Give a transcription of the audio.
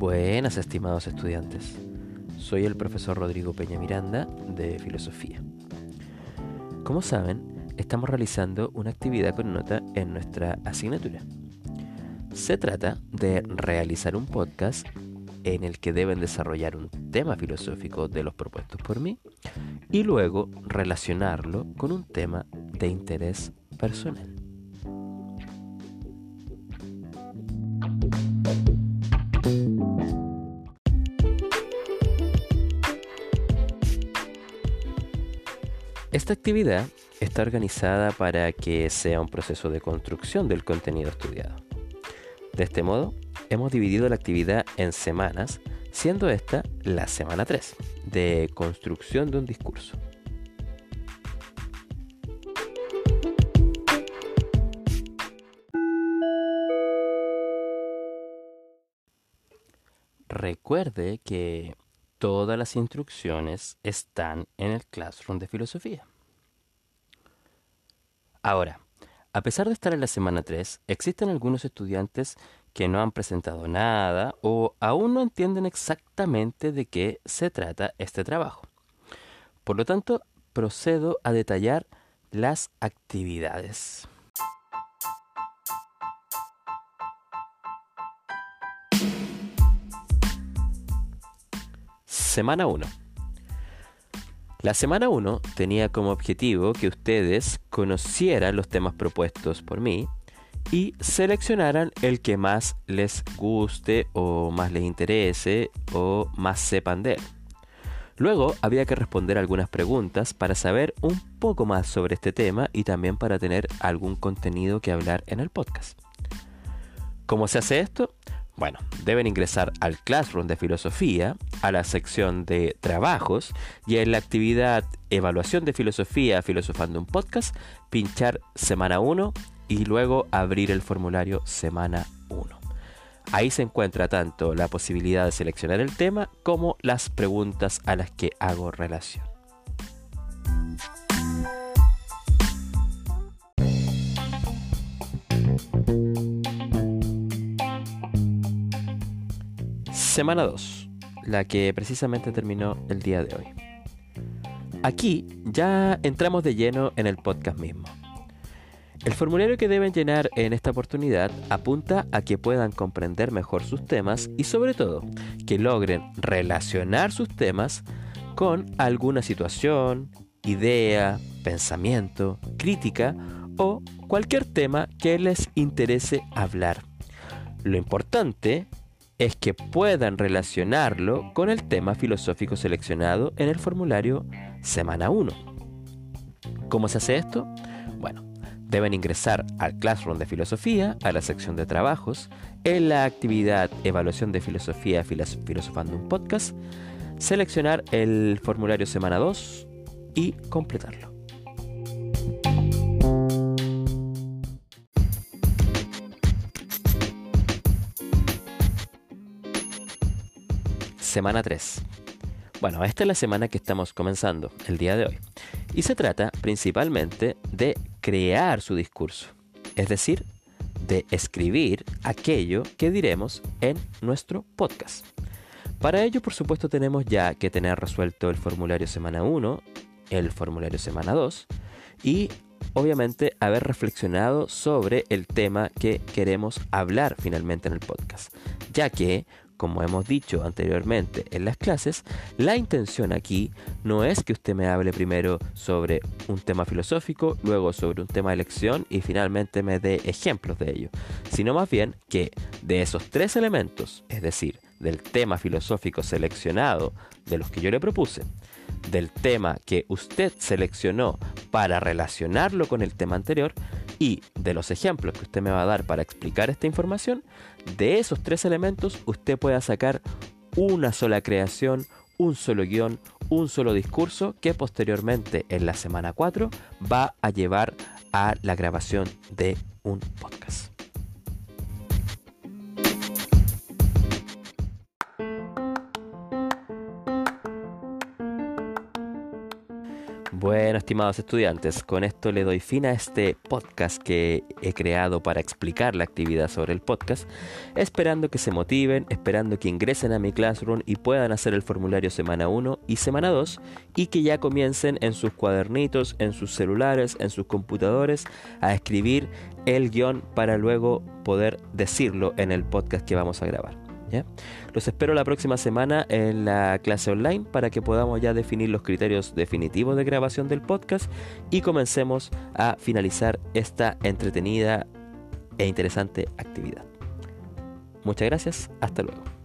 Buenas, estimados estudiantes. Soy el profesor Rodrigo Peña Miranda de Filosofía. Como saben, estamos realizando una actividad con nota en nuestra asignatura. Se trata de realizar un podcast en el que deben desarrollar un tema filosófico de los propuestos por mí y luego relacionarlo con un tema de interés personal. Esta actividad está organizada para que sea un proceso de construcción del contenido estudiado. De este modo, hemos dividido la actividad en semanas, siendo esta la semana 3, de construcción de un discurso. Recuerde que todas las instrucciones están en el Classroom de Filosofía. Ahora, a pesar de estar en la semana 3, existen algunos estudiantes que no han presentado nada o aún no entienden exactamente de qué se trata este trabajo. Por lo tanto, procedo a detallar las actividades. Semana 1. La semana 1 tenía como objetivo que ustedes conocieran los temas propuestos por mí y seleccionaran el que más les guste o más les interese o más sepan de él. Luego había que responder algunas preguntas para saber un poco más sobre este tema y también para tener algún contenido que hablar en el podcast. ¿Cómo se hace esto? Bueno, deben ingresar al Classroom de Filosofía, a la sección de Trabajos y en la actividad Evaluación de Filosofía Filosofando un Podcast, pinchar Semana 1 y luego abrir el formulario Semana 1. Ahí se encuentra tanto la posibilidad de seleccionar el tema como las preguntas a las que hago relación. Semana 2, la que precisamente terminó el día de hoy. Aquí ya entramos de lleno en el podcast mismo. El formulario que deben llenar en esta oportunidad apunta a que puedan comprender mejor sus temas y sobre todo que logren relacionar sus temas con alguna situación, idea, pensamiento, crítica o cualquier tema que les interese hablar. Lo importante es que puedan relacionarlo con el tema filosófico seleccionado en el formulario Semana 1. ¿Cómo se hace esto? Bueno, deben ingresar al Classroom de Filosofía, a la sección de trabajos, en la actividad Evaluación de Filosofía Filosofando un Podcast, seleccionar el formulario Semana 2 y completarlo. Semana 3. Bueno, esta es la semana que estamos comenzando, el día de hoy. Y se trata principalmente de crear su discurso, es decir, de escribir aquello que diremos en nuestro podcast. Para ello, por supuesto, tenemos ya que tener resuelto el formulario semana 1, el formulario semana 2 y obviamente haber reflexionado sobre el tema que queremos hablar finalmente en el podcast, ya que como hemos dicho anteriormente en las clases, la intención aquí no es que usted me hable primero sobre un tema filosófico, luego sobre un tema de elección y finalmente me dé ejemplos de ello, sino más bien que de esos tres elementos, es decir, del tema filosófico seleccionado de los que yo le propuse, del tema que usted seleccionó para relacionarlo con el tema anterior y de los ejemplos que usted me va a dar para explicar esta información, de esos tres elementos usted pueda sacar una sola creación, un solo guion, un solo discurso que posteriormente en la semana 4 va a llevar a la grabación de un podcast. Bueno, estimados estudiantes, con esto le doy fin a este podcast que he creado para explicar la actividad sobre el podcast, esperando que se motiven, esperando que ingresen a mi Classroom y puedan hacer el formulario semana 1 y semana 2 y que ya comiencen en sus cuadernitos, en sus celulares, en sus computadores a escribir el guion para luego poder decirlo en el podcast que vamos a grabar. Los espero la próxima semana en la clase online para que podamos ya definir los criterios definitivos de grabación del podcast y comencemos a finalizar esta entretenida e interesante actividad. Muchas gracias, hasta luego.